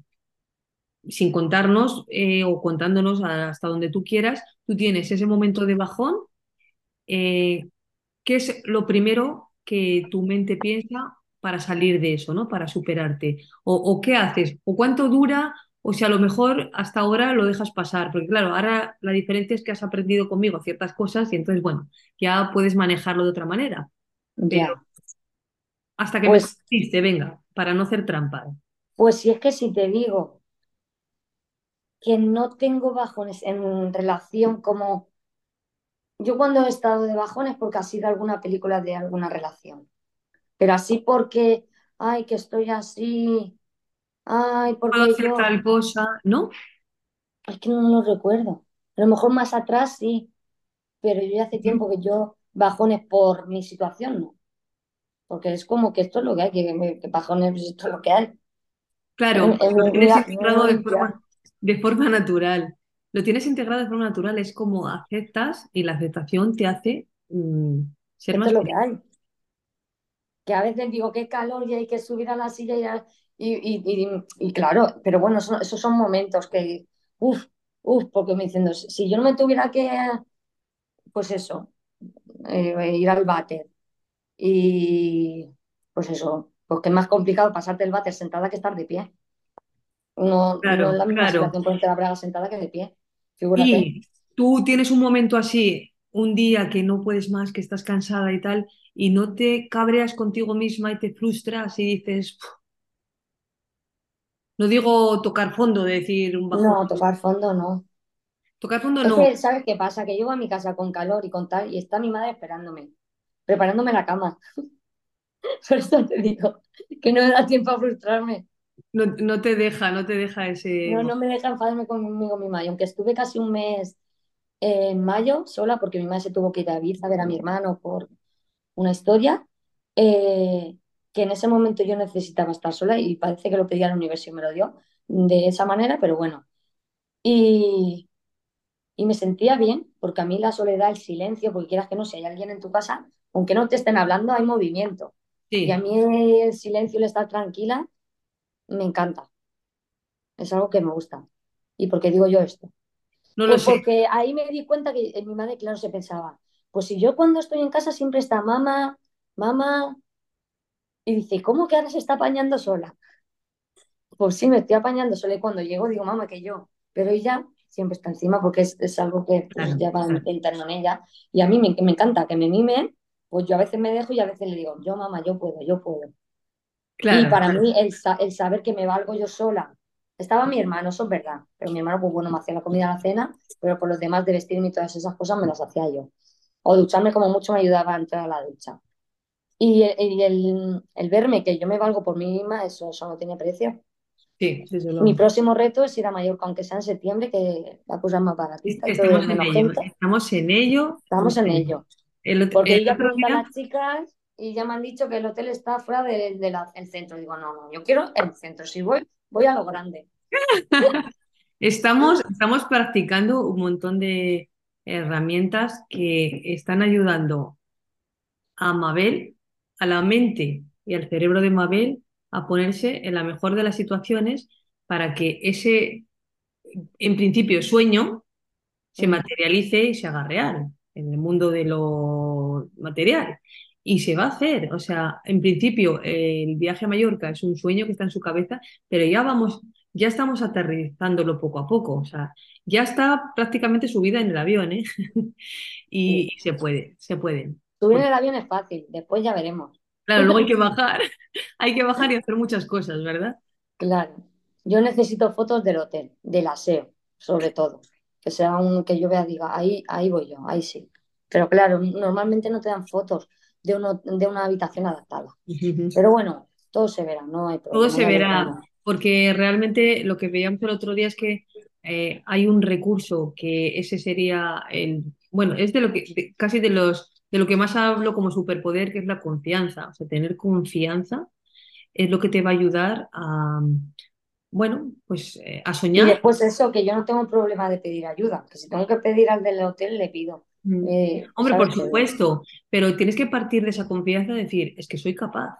sin contarnos eh, o contándonos hasta donde tú quieras, tú tienes ese momento de bajón. eh, ¿qué es lo primero que tu mente piensa para salir de eso, ¿no? Para superarte. O qué haces, o cuánto dura, o si a lo mejor hasta ahora lo dejas pasar. Porque claro, ahora la diferencia es que has aprendido conmigo ciertas cosas y entonces, bueno, ya puedes manejarlo de otra manera. Pero Ya. hasta que me Pues, conquiste, venga, para no hacer trampa. pues si es que si te digo que no tengo bajones en relación como yo cuando he estado de bajones porque ha sido alguna película de alguna relación, pero así porque, ay, que estoy así, ay, Puedo porque hacer yo, tal cosa, ¿no? es que no lo recuerdo. A lo mejor más atrás sí, pero yo ya hace tiempo que yo bajones por mi situación, ¿no? Porque es como que esto es lo que hay, que, que bajones, esto es lo que hay. Claro, en lo tienes integrado de forma, de forma natural. Lo tienes integrado de forma natural, es como aceptas y la aceptación te hace mm, ser Esto más es lo que hay. Que a veces digo, qué calor y hay que subir a la silla y, a- y, y- y- y claro, pero bueno, eso- esos son momentos que, uff, uff, porque me diciendo, si yo no me tuviera que, pues eso, eh, ir al váter y pues eso, pues que es más complicado pasarte el váter sentada que estar de pie. No, no es Claro, la misma claro. situación ponerte la braga sentada que de pie, figúrate. Y tú tienes un momento así, un día que no puedes más, que estás cansada y tal, y no te cabreas contigo misma y te frustras y dices, no digo tocar fondo, de decir un bajón. No, tocar fondo no. Tocar fondo Es no. que, ¿sabes qué pasa? Que llego a mi casa con calor y con tal, y está mi madre esperándome, preparándome la cama. *laughs* Por eso te digo que no me da tiempo a frustrarme. No, no te deja, no te deja ese... No, no me deja enfadarme conmigo misma. Y aunque estuve casi un mes en mayo sola, porque mi madre se tuvo que ir a Ibiza a ver a mi hermano por una historia, eh, que en ese momento yo necesitaba estar sola y parece que lo pedía el universo y me lo dio de esa manera, pero bueno. Y, y me sentía bien, porque a mí la soledad, el silencio, porque quieras que no, si hay alguien en tu casa, aunque no te estén hablando, hay movimiento. Y a mí el silencio, el estar tranquila, me encanta. Es algo que me gusta. ¿Y por qué digo yo esto? no lo Pues sé. porque ahí me di cuenta que en mi madre, claro, se pensaba, pues si yo cuando estoy en casa siempre está mamá, mamá, y dice, ¿cómo que ahora se está apañando sola? Pues sí, me estoy apañando sola y cuando llego digo, mamá, que yo, pero ella siempre está encima porque es, es algo que pues, ya va claro, entrando en ella y a mí me, me encanta que me mimen, pues yo a veces me dejo y a veces le digo, yo mamá, yo puedo, yo puedo. Y claro, para mí el, el saber que me valgo yo sola, estaba mi hermano, eso es verdad, pero mi hermano, pues bueno, me hacía la comida, la cena, pero por los demás de vestirme y todas esas cosas me las hacía yo. O ducharme como mucho me ayudaba a entrar a la ducha. Y el, y el, el verme que yo me valgo por mí misma, eso, eso no tiene precio. sí, desde Mi luego. próximo reto es ir a Mallorca, aunque sea en septiembre, que la cosa es más todo Estamos es en ello, estamos en ello. Estamos en ello. El, Porque ya día, las chicas y ya me han dicho que el hotel está fuera del de centro. Digo, no, no, yo quiero el centro. Si voy, voy a lo grande. *laughs* estamos, estamos practicando un montón de herramientas que están ayudando a Mabel, a la mente y al cerebro de Mabel a ponerse en la mejor de las situaciones para que ese, en principio, sueño se materialice y se haga real en el mundo de lo material. Y se va a hacer. O sea, en principio, el viaje a Mallorca es un sueño que está en su cabeza, pero ya vamos, ya estamos aterrizándolo poco a poco. O sea, ya está prácticamente subida en el avión, ¿eh? *laughs* Y, y se puede, se puede. Subir en Porque, el avión es fácil, después ya veremos. claro, luego hay que *laughs* bajar, *laughs* hay que bajar y hacer muchas cosas, ¿verdad? Claro. Yo necesito fotos del hotel, del aseo, sobre todo. Que sea un que yo vea, diga, ahí, ahí voy yo, ahí sí. Pero claro, normalmente no te dan fotos de, uno, de una habitación adaptada. Pero bueno, todo se verá, no hay Todo problema, se ya lo verá, porque realmente lo que veíamos el otro día es que eh, hay un recurso que ese sería el, bueno, es de lo que de- casi de los de lo que más hablo como superpoder, que es la confianza. O sea, tener confianza es lo que te va a ayudar a, bueno, pues eh, a Y soñar. después eso, que yo no tengo problema de pedir ayuda, que si tengo que pedir al del hotel, le pido. Mm. Eh, Hombre, por supuesto, pero tienes que partir de esa confianza de decir, es que soy capaz.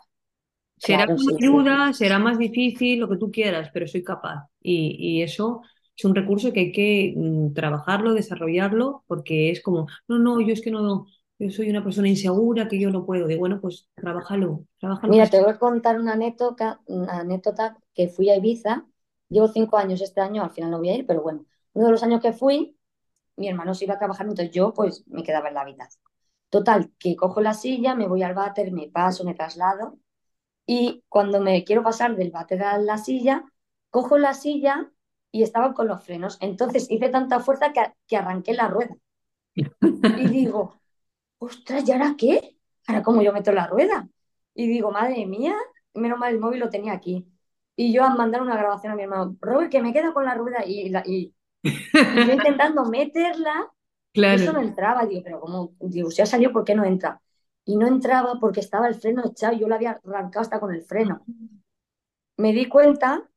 Será claro, con sí, sí. ayuda, será más difícil, lo que tú quieras, pero soy capaz. Y, y eso es un recurso que hay que mm, trabajarlo, desarrollarlo, porque es como, no, no, yo es que no, yo soy una persona insegura, que yo no puedo. Y bueno, pues trabájalo, trabájalo Mira, te voy a contar una anécdota, una anécdota que fui a Ibiza. Llevo cinco años este año, al final no voy a ir, pero bueno, uno de los años que fui, mi hermano se iba a trabajar, entonces yo pues me quedaba en la habitación. Total, que cojo la silla, me voy al váter, me paso, me traslado y cuando me quiero pasar del váter a la silla, cojo la silla y estaba con los frenos. Entonces hice tanta fuerza que, que arranqué la rueda. *laughs* Y digo, ostras, ¿y ahora qué? ¿Ahora cómo yo meto la rueda? Y digo, madre mía, menos mal el móvil lo tenía aquí. Y yo a mandar una grabación a mi hermano, Robert, que me quedo con la rueda y, la- y, y *laughs* yo intentando meterla y eso no Claro, entraba. Digo, pero como, digo, si ha salido, ¿por qué no entra? Y no entraba porque estaba el freno echado y yo lo había arrancado hasta con el freno. Me di cuenta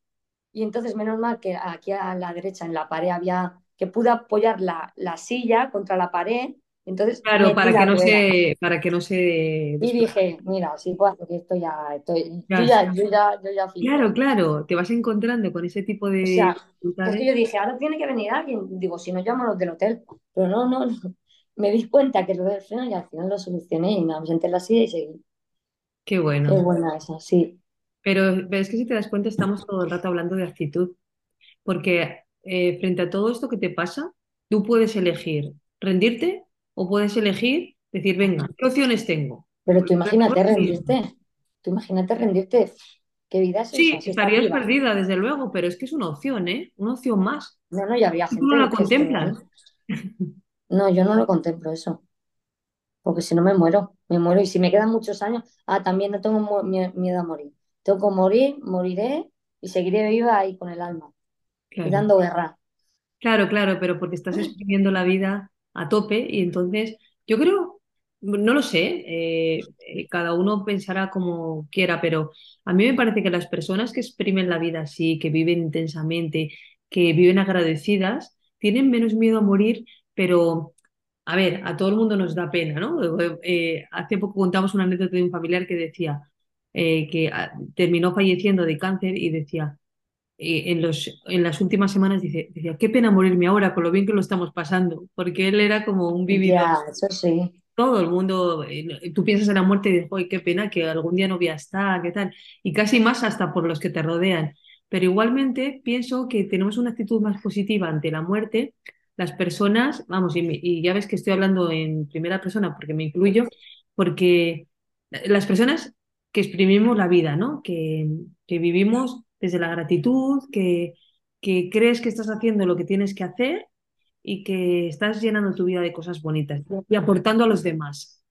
y entonces menos mal que aquí a la derecha en la pared había, que pude apoyar la, la silla contra la pared, entonces claro, para que no se, para que no se Y dije, mira, sí puedo hacer esto ya, estoy, yo Ya, yo ya, yo ya Claro, flipé. claro, te vas encontrando con ese tipo O de sea, es que dificultades. yo dije, ahora tiene que venir alguien. Digo, si no llamo a los del hotel. Pero no, no, no. Me di cuenta que lo del freno y al final lo solucioné y me senté en la silla y seguí. Qué Qué bueno. buena esa, sí. Pero, pero es que si te das cuenta, estamos todo el rato hablando de actitud. Porque eh, frente a todo esto que te pasa, tú puedes elegir rendirte o puedes elegir decir, venga, ¿qué opciones tengo? Pero Pues tú por imagínate rendirte. Tú imagínate rendirte. ¿Qué vida es esa? Sí, Si estás estarías perdida, desde luego, pero es que es una opción, ¿eh? Una opción más. No, no, y habría Y tú no la gente contemplas. *laughs* no, yo no lo contemplo eso. Porque si no me muero, me muero. Y si me quedan muchos años, ah, también no tengo miedo a morir. Tengo que morir, moriré y seguiré viva ahí con el alma y Claro. dando guerra. Claro, claro, pero porque estás exprimiendo la vida a tope y entonces yo creo, no lo sé, eh, eh, cada uno pensará como quiera, pero a mí me parece que las personas que exprimen la vida así, que viven intensamente, que viven agradecidas, tienen menos miedo a morir, pero a ver, a todo el mundo nos da pena, ¿no? Eh, hace poco contamos una anécdota de un familiar que decía eh, que ah, terminó falleciendo de cáncer y decía eh, en los, en las últimas semanas dice, decía, qué pena morirme ahora con lo bien que lo estamos pasando, porque él era como un vividor. Ya, eso sí. todo el mundo, eh, tú piensas en la muerte y dices, ¡ay, qué pena que algún día no voy a estar, qué tal! Y casi más hasta por los que te rodean. Pero igualmente pienso que tenemos una actitud más positiva ante la muerte. Las personas, vamos, y, y ya ves que estoy hablando en primera persona porque me incluyo, porque las personas que exprimimos la vida, ¿no? Que, que vivimos desde la gratitud, que, que crees que estás haciendo lo que tienes que hacer y que estás llenando tu vida de cosas bonitas y aportando a los demás.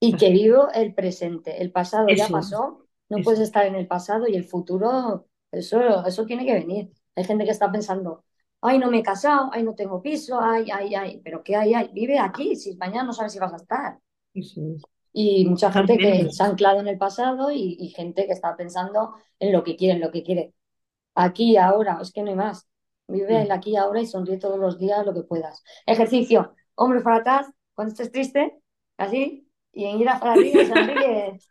Y que vivo el presente. El pasado ya pasó, no eso, puedes estar en el pasado y el futuro, eso, eso tiene que venir. Hay gente que está pensando, ay, no me he casado, ay, no tengo piso, ay, ay, ay, pero ¿qué hay, ay? Vive aquí, si mañana no sabes si vas a estar. eso es. Y mucha gente que se ha anclado en el pasado y, y gente que está pensando en lo que quiere, en lo que quiere. Aquí y ahora, es que no hay más. Vive el aquí y ahora y sonríe todos los días lo que puedas. Ejercicio, hombros para atrás, cuando estés triste, así, y en ir para arriba y sonríe. *laughs*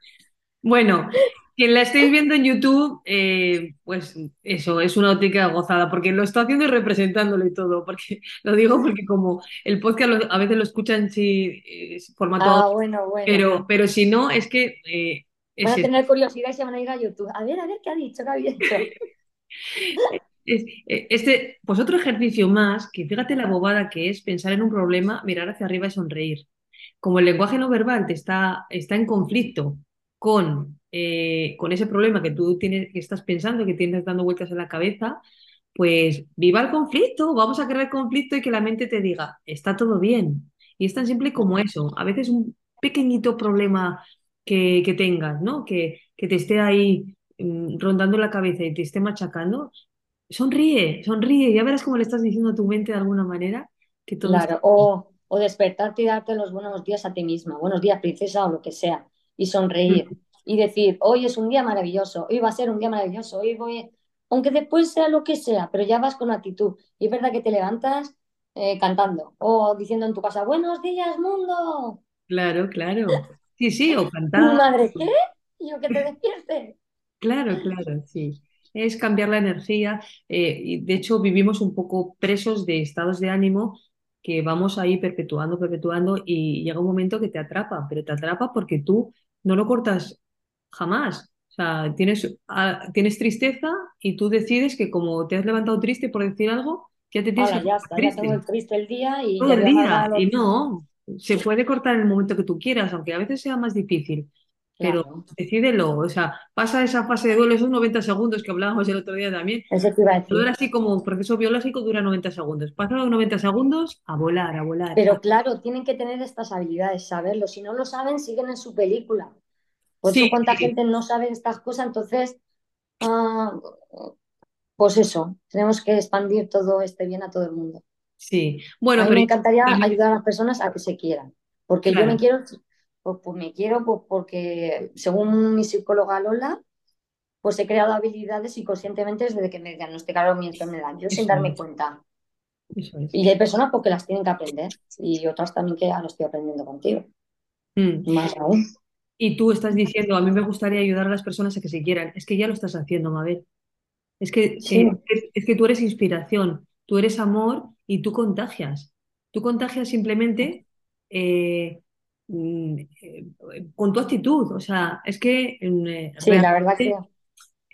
Bueno, quien la estéis viendo en YouTube, eh, pues eso, es una auténtica gozada, porque lo estoy haciendo y representándolo y todo, porque *laughs* lo digo porque como el podcast lo- a veces lo escuchan si es formato Ah, bueno, bueno. pero, pero si no, es que eh, Van a tener curiosidad y se van a ir a YouTube. A ver, a ver qué ha dicho, qué había dicho. *laughs* *laughs* Eh, Este, pues otro ejercicio más, que fíjate la bobada que es pensar en un problema, mirar hacia arriba y sonreír. Como el lenguaje no verbal te está, está en conflicto con, eh, con ese problema que tú tienes, que estás pensando, que tienes dando vueltas en la cabeza, pues viva el conflicto, vamos a crear conflicto y que la mente te diga, está todo bien. Y es tan simple como eso. A veces un pequeñito problema que, que tengas, ¿no? Que, que te esté ahí mm, rondando la cabeza y te esté machacando, Sonríe, sonríe, ya verás cómo le estás diciendo a tu mente de alguna manera que todo está Claro, o, o despertarte y darte los buenos días a ti misma, buenos días, princesa, o lo que sea, y sonreír y decir, hoy es un día maravilloso, hoy va a ser un día maravilloso, hoy voy, aunque después sea lo que sea, pero ya vas con actitud. Y es verdad que te levantas eh, cantando o diciendo en tu casa, buenos días, mundo. Claro, claro. Sí, sí, o cantar. madre, ¿qué? Y yo que te despierte. Claro, claro, sí. Es cambiar la energía. eh, y de hecho, vivimos un poco presos de estados de ánimo que vamos ahí perpetuando, perpetuando y llega un momento que te atrapa, pero te atrapa porque tú no lo cortas jamás. O sea, tienes, ah, tienes tristeza y tú decides que como te has levantado triste por decir algo, ya te tienes que ya tengo triste. el triste el día y todo el día. Y no, se puede cortar en el momento que tú quieras, aunque a veces sea más difícil, pero Claro, decídelo. O sea, pasa esa fase de duelo, esos 90 segundos que hablábamos el otro día también. eso te iba a decir. duelo así como un proceso biológico dura 90 segundos. Pasa los 90 segundos a volar, a volar. Pero a- claro, tienen que tener estas habilidades, saberlo. Si no lo saben, siguen en su película. Por eso Sí, cuánta sí, gente no sabe estas cosas, entonces, ah, pues eso, tenemos que expandir todo este bien a todo el mundo. sí. A Bueno, mí pero me encantaría ayudar a las personas a que se quieran, porque yo me quiero, pues, pues me quiero pues porque según mi psicóloga Lola, pues he creado habilidades inconscientemente desde que me diagnosticaron mi enfermedad, yo sin darme es, cuenta. eso es. Y hay personas porque las tienen que aprender y otras también que ya lo estoy aprendiendo contigo, Mm. más aún. Y tú estás diciendo, a mí me gustaría ayudar a las personas a que se quieran. Es que ya lo estás haciendo, Mabel. Es que, Sí, eh, es, es que tú eres inspiración, tú eres amor y tú contagias. Tú contagias simplemente eh, con tu actitud. O sea, es que mm, eh, sí, la verdad que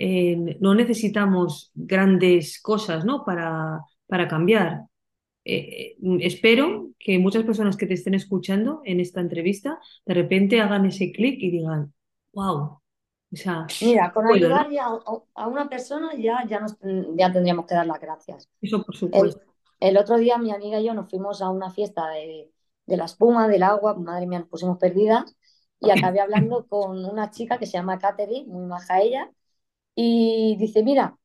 eh, no necesitamos grandes cosas, ¿no? para, para cambiar. Eh, eh, espero que muchas personas que te estén escuchando en esta entrevista de repente hagan ese clic y digan, wow, o sea, Mira, con puedo, ¿no? ayudar ya a a una persona ya, ya, nos, ya tendríamos que dar las gracias. Eso por El, supuesto. el otro día mi amiga y yo nos fuimos a una fiesta de, de la espuma, del agua, madre mía, nos pusimos perdidas y acabé hablando con una chica que se llama Katherine, muy maja ella, y dice, mira,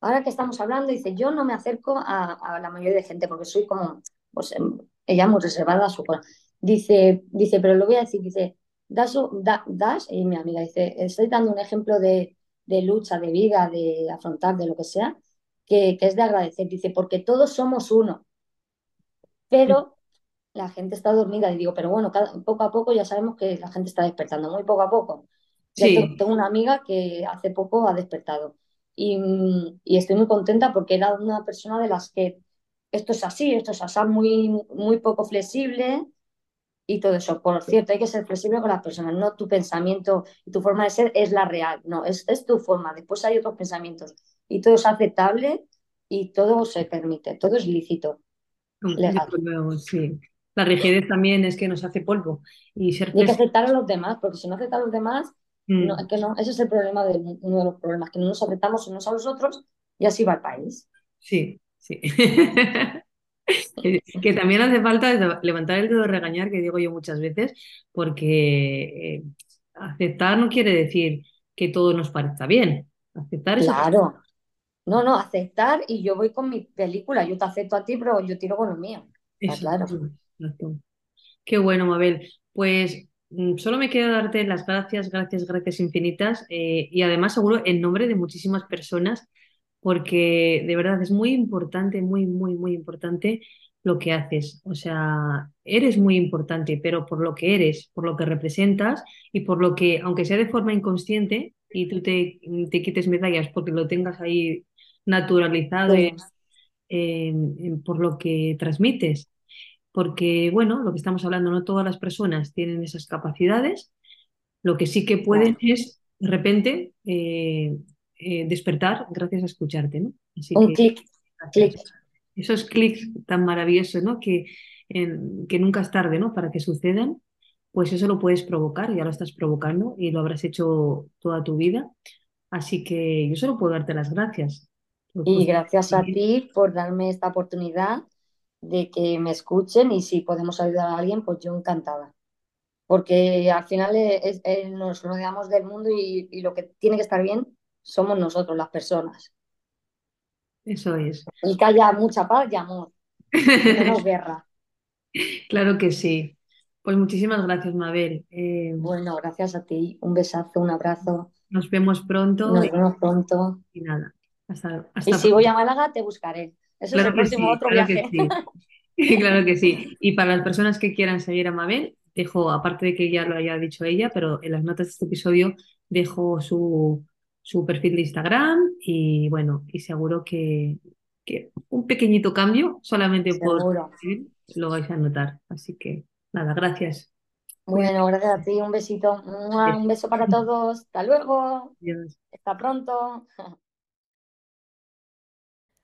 ahora que estamos hablando, dice, yo no me acerco a, la mayoría de gente porque soy como, pues em, ella muy reservada a su cosa. Dice, dice, pero lo voy a decir, dice, das, da- das, y mi amiga dice, estoy dando un ejemplo de, de lucha, de vida, de afrontar, de lo que sea, que, que es de agradecer. Dice, porque todos somos uno, pero la gente está dormida. Y digo, pero bueno, cada- poco a poco ya sabemos que la gente está despertando, muy poco a poco. Sí, tengo una amiga que hace poco ha despertado y, y estoy muy contenta porque era una persona de las que esto es así, esto es así, muy, muy poco flexible y todo eso. Por cierto, hay que ser flexible con las personas, no tu pensamiento y tu forma de ser es la real, no, es, es tu forma. Después hay otros pensamientos y todo es aceptable y todo se permite, todo es lícito. Legal. Sí. La rigidez también es que nos hace polvo. Y, ser y hay que aceptar a los demás, porque si no aceptas a los demás, Mm. no, es que no, ese es el problema de uno de los problemas, que no nos aceptamos unos a los otros y así va el país. Sí, sí. *laughs* que, también hace falta levantar el dedo de regañar, que digo yo muchas veces, porque eh, aceptar no quiere decir que todo nos parezca bien. Aceptar es Claro, no, no, aceptar y yo voy con mi película, yo te acepto a ti, pero yo tiro con lo mío. Está claro. Exacto. Qué bueno, Mabel. Pues mm, solo me queda darte las gracias, gracias, gracias infinitas eh, y además seguro en nombre de muchísimas personas, porque de verdad es muy importante, muy, muy, muy importante lo que haces. O sea, eres muy importante, pero por lo que eres, por lo que representas y por lo que, aunque sea de forma inconsciente y tú te, te quites medallas porque lo tengas ahí naturalizado Sí, en- por lo que transmites porque, bueno, lo que estamos hablando, no todas las personas tienen esas capacidades. Lo que sí que pueden claro. es, de repente, eh, eh, despertar gracias a escucharte, ¿no? Así Un que, clic. Esos clics tan maravillosos, ¿no? Que, en- que nunca es tarde, ¿no? Para que sucedan, pues eso lo puedes provocar, ya lo estás provocando y lo habrás hecho toda tu vida. Así que yo solo puedo darte las gracias Y gracias a ti por darme esta oportunidad de que me escuchen y si podemos ayudar a alguien, pues yo encantada. Porque al final es- es- nos rodeamos del mundo y, y lo que tiene que estar bien somos nosotros, las personas. Eso es. Y que haya mucha paz y amor, menos *laughs* guerra. Claro que sí. Pues muchísimas gracias, Mabel. Eh, Bueno, gracias a ti. Un besazo, un abrazo. nos vemos pronto Nos vemos pronto. y nada, hasta, Y si voy a Málaga, te buscaré. Eso es Claro el que próximo sí, otro claro que sí. *laughs* Claro que sí. Y para las personas que quieran seguir a Mabel, dejo, aparte de que ya lo haya dicho ella, pero en las notas de este episodio dejo su, su perfil de Instagram y bueno, y seguro que, que un pequeñito cambio solamente por Seguro. lo vais a notar. Así que nada, gracias. Bueno, gracias a ti. Un besito. Un beso para todos. Hasta luego. Hasta pronto. *laughs*